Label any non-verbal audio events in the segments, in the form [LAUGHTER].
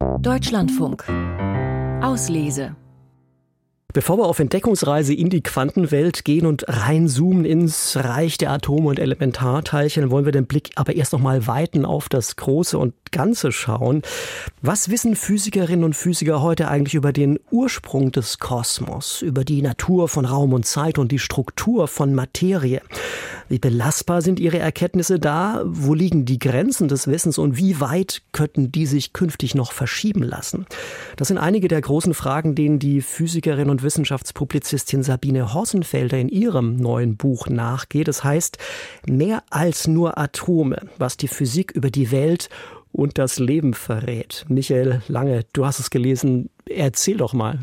Deutschlandfunk. Auslese. Bevor wir auf Entdeckungsreise in die Quantenwelt gehen und reinzoomen ins Reich der Atome und Elementarteilchen, wollen wir den Blick aber erst noch mal weiten auf das Große und Ganze schauen. Was wissen Physikerinnen und Physiker heute eigentlich über den Ursprung des Kosmos, über die Natur von Raum und Zeit und die Struktur von Materie? Wie belastbar sind ihre Erkenntnisse da? Wo liegen die Grenzen des Wissens und wie weit könnten die sich künftig noch verschieben lassen? Das sind einige der großen Fragen, denen die Physikerin und Wissenschaftspublizistin Sabine Hossenfelder in ihrem neuen Buch nachgeht. Es das heißt Mehr als nur Atome, was die Physik über die Welt und das Leben verrät. Michael Lange, du hast es gelesen. Erzähl doch mal.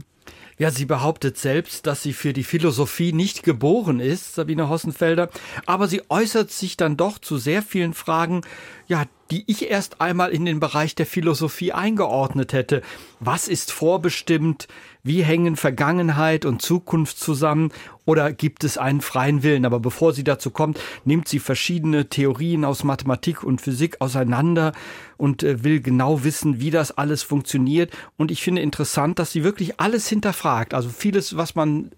Ja, sie behauptet selbst, dass sie für die Philosophie nicht geboren ist, Sabine Hossenfelder, aber sie äußert sich dann doch zu sehr vielen Fragen, ja, die ich erst einmal in den Bereich der Philosophie eingeordnet hätte. Was ist vorbestimmt? Wie hängen Vergangenheit und Zukunft zusammen? Oder gibt es einen freien Willen? Aber bevor sie dazu kommt, nimmt sie verschiedene Theorien aus Mathematik und Physik auseinander und äh, will genau wissen, wie das alles funktioniert. Und ich finde interessant, dass sie wirklich alles hinterfragt. Also vieles, was man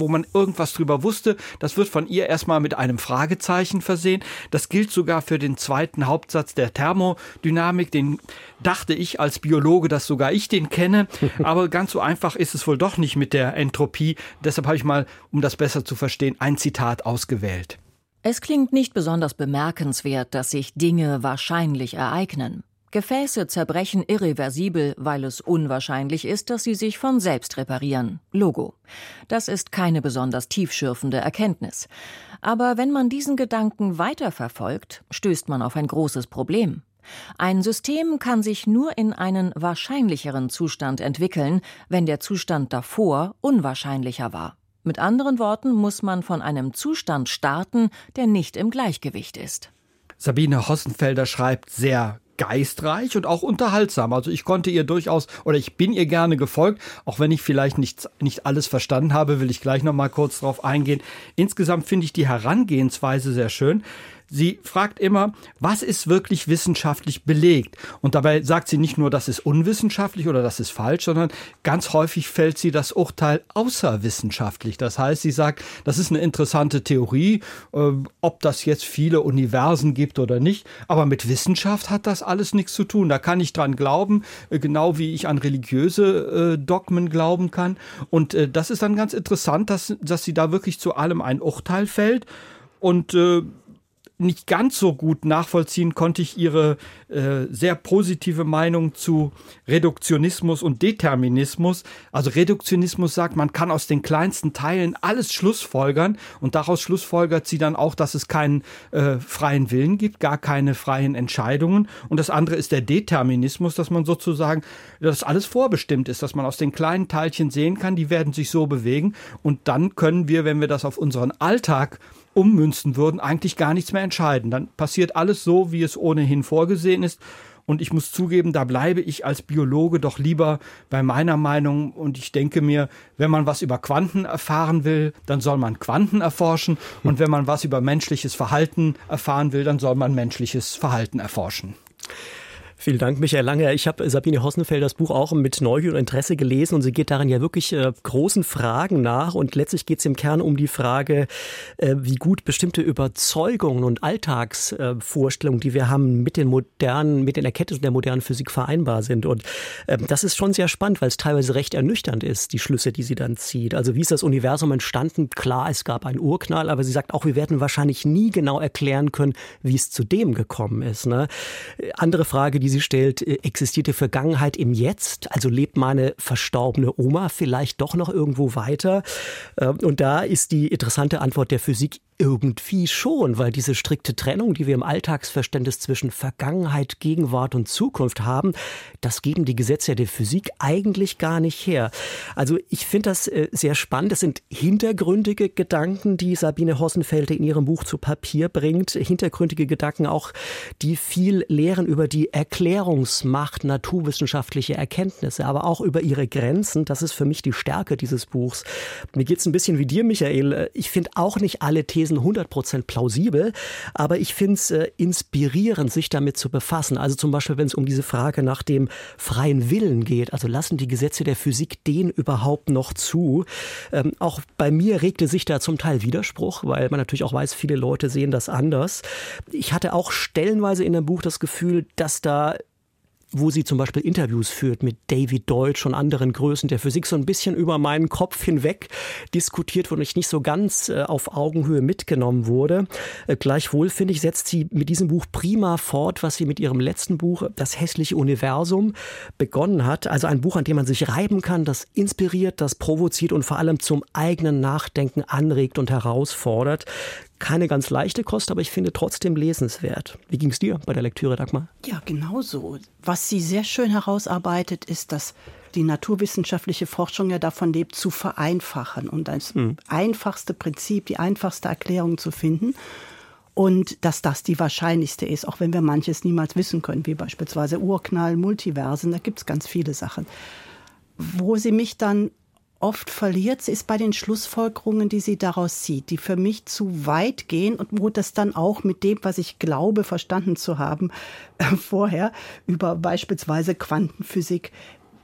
wo man irgendwas drüber wusste. Das wird von ihr erstmal mit einem Fragezeichen versehen. Das gilt sogar für den zweiten Hauptsatz der Thermodynamik. Den dachte ich als Biologe, dass sogar ich den kenne. [LAUGHS] Aber ganz so einfach ist es wohl doch nicht mit der Entropie. Deshalb habe ich mal, um das besser zu verstehen, ein Zitat ausgewählt. Es klingt nicht besonders bemerkenswert, dass sich Dinge wahrscheinlich ereignen. Gefäße zerbrechen irreversibel, weil es unwahrscheinlich ist, dass sie sich von selbst reparieren. Logo. Das ist keine besonders tiefschürfende Erkenntnis. Aber wenn man diesen Gedanken weiterverfolgt, stößt man auf ein großes Problem. Ein System kann sich nur in einen wahrscheinlicheren Zustand entwickeln, wenn der Zustand davor unwahrscheinlicher war. Mit anderen Worten muss man von einem Zustand starten, der nicht im Gleichgewicht ist. Sabine Hossenfelder schreibt sehr geistreich und auch unterhaltsam. Also ich konnte ihr durchaus oder ich bin ihr gerne gefolgt, auch wenn ich vielleicht nicht, nicht alles verstanden habe, will ich gleich noch mal kurz drauf eingehen. Insgesamt finde ich die Herangehensweise sehr schön. Sie fragt immer, was ist wirklich wissenschaftlich belegt? Und dabei sagt sie nicht nur, das ist unwissenschaftlich oder das ist falsch, sondern ganz häufig fällt sie das Urteil außerwissenschaftlich. Das heißt, sie sagt, das ist eine interessante Theorie, äh, ob das jetzt viele Universen gibt oder nicht, aber mit Wissenschaft hat das alles nichts zu tun. Da kann ich dran glauben, äh, genau wie ich an religiöse äh, Dogmen glauben kann. Und das ist dann ganz interessant, dass, dass sie da wirklich zu allem ein Urteil fällt. Und äh, nicht ganz so gut nachvollziehen konnte ich ihre äh, sehr positive Meinung zu Reduktionismus und Determinismus. Also Reduktionismus sagt, man kann aus den kleinsten Teilen alles schlussfolgern und daraus schlussfolgert sie dann auch, dass es keinen äh, freien Willen gibt, gar keine freien Entscheidungen. Und das andere ist der Determinismus, dass man sozusagen, dass alles vorbestimmt ist, dass man aus den kleinen Teilchen sehen kann, die werden sich so bewegen und dann können wir, wenn wir das auf unseren Alltag ummünzen würden, eigentlich gar nichts mehr entscheiden. Dann passiert alles so, wie es ohnehin vorgesehen ist. Und ich muss zugeben, da bleibe ich als Biologe doch lieber bei meiner Meinung. Und ich denke mir, wenn man was über Quanten erfahren will, dann soll man Quanten erforschen. Und wenn man was über menschliches Verhalten erfahren will, dann soll man menschliches Verhalten erforschen. Vielen Dank, Michael Lange. Ich habe Sabine Hossenfeld das Buch auch mit Neugier und Interesse gelesen und sie geht darin ja wirklich äh, großen Fragen nach und letztlich geht es im Kern um die Frage, äh, wie gut bestimmte Überzeugungen und Alltagsvorstellungen, äh, die wir haben, mit den modernen, mit den Erkenntnissen der modernen Physik vereinbar sind. Und ähm, das ist schon sehr spannend, weil es teilweise recht ernüchternd ist, die Schlüsse, die sie dann zieht. Also wie ist das Universum entstanden? Klar, es gab einen Urknall, aber sie sagt auch, wir werden wahrscheinlich nie genau erklären können, wie es zu dem gekommen ist. Ne? Andere Frage, die sie stellt, äh, existiert die Vergangenheit im Jetzt? Also lebt meine verstorbene Oma vielleicht doch noch irgendwo weiter? Ähm, und da ist die interessante Antwort der Physik irgendwie schon, weil diese strikte Trennung, die wir im Alltagsverständnis zwischen Vergangenheit, Gegenwart und Zukunft haben, das geben die Gesetze der Physik eigentlich gar nicht her. Also ich finde das äh, sehr spannend. Das sind hintergründige Gedanken, die Sabine Hossenfelder in ihrem Buch zu Papier bringt. Hintergründige Gedanken auch, die viel lehren über die Erklärungsmacht naturwissenschaftlicher Erkenntnisse, aber auch über ihre Grenzen. Das ist für mich die Stärke dieses Buchs. Mir geht es ein bisschen wie dir, Michael. Ich finde auch nicht alle Thesen Thesen 100% plausibel, aber ich finde es äh, inspirierend, sich damit zu befassen. Also zum Beispiel, wenn es um diese Frage nach dem freien Willen geht. Also lassen die Gesetze der Physik den überhaupt noch zu? Ähm, auch bei mir regte sich da zum Teil Widerspruch, weil man natürlich auch weiß, viele Leute sehen das anders. Ich hatte auch stellenweise in dem Buch das Gefühl, dass da wo sie zum Beispiel Interviews führt mit David Deutsch und anderen Größen der Physik, so ein bisschen über meinen Kopf hinweg diskutiert wurde und ich nicht so ganz äh, auf Augenhöhe mitgenommen wurde. Äh, gleichwohl, finde ich, setzt sie mit diesem Buch prima fort, was sie mit ihrem letzten Buch, Das hässliche Universum, begonnen hat. Also ein Buch, an dem man sich reiben kann, das inspiriert, das provoziert und vor allem zum eigenen Nachdenken anregt und herausfordert keine ganz leichte Kost, aber ich finde trotzdem lesenswert. Wie ging es dir bei der Lektüre, Dagmar? Ja, genauso. Was sie sehr schön herausarbeitet, ist, dass die naturwissenschaftliche Forschung ja davon lebt, zu vereinfachen und das hm. einfachste Prinzip, die einfachste Erklärung zu finden. Und dass das die wahrscheinlichste ist, auch wenn wir manches niemals wissen können, wie beispielsweise Urknall, Multiversen, da gibt es ganz viele Sachen. Wo sie mich dann oft verliert, ist bei den Schlussfolgerungen, die sie daraus zieht, die für mich zu weit gehen und wo das dann auch mit dem, was ich glaube, verstanden zu haben, äh, vorher über beispielsweise Quantenphysik,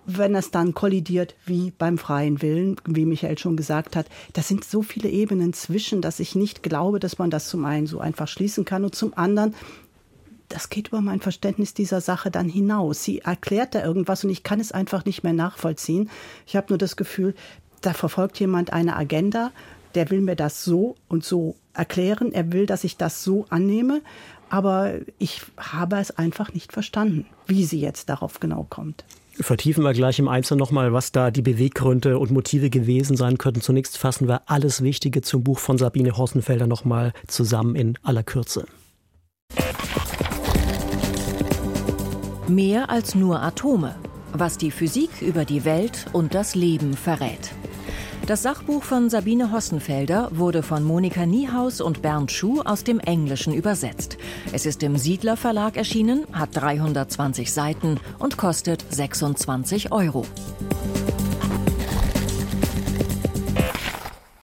wenn das dann kollidiert wie beim freien Willen, wie Michael schon gesagt hat, da sind so viele Ebenen zwischen, dass ich nicht glaube, dass man das zum einen so einfach schließen kann und zum anderen das geht über mein Verständnis dieser Sache dann hinaus. Sie erklärt da irgendwas und ich kann es einfach nicht mehr nachvollziehen. Ich habe nur das Gefühl, da verfolgt jemand eine Agenda, der will mir das so und so erklären, er will, dass ich das so annehme, aber ich habe es einfach nicht verstanden, wie sie jetzt darauf genau kommt. Vertiefen wir gleich im Einzelnen nochmal, was da die Beweggründe und Motive gewesen sein könnten. Zunächst fassen wir alles Wichtige zum Buch von Sabine Hossenfelder nochmal zusammen in aller Kürze. Mehr als nur Atome, was die Physik über die Welt und das Leben verrät. Das Sachbuch von Sabine Hossenfelder wurde von Monika Niehaus und Bernd Schuh aus dem Englischen übersetzt. Es ist im Siedler Verlag erschienen, hat 320 Seiten und kostet 26 Euro.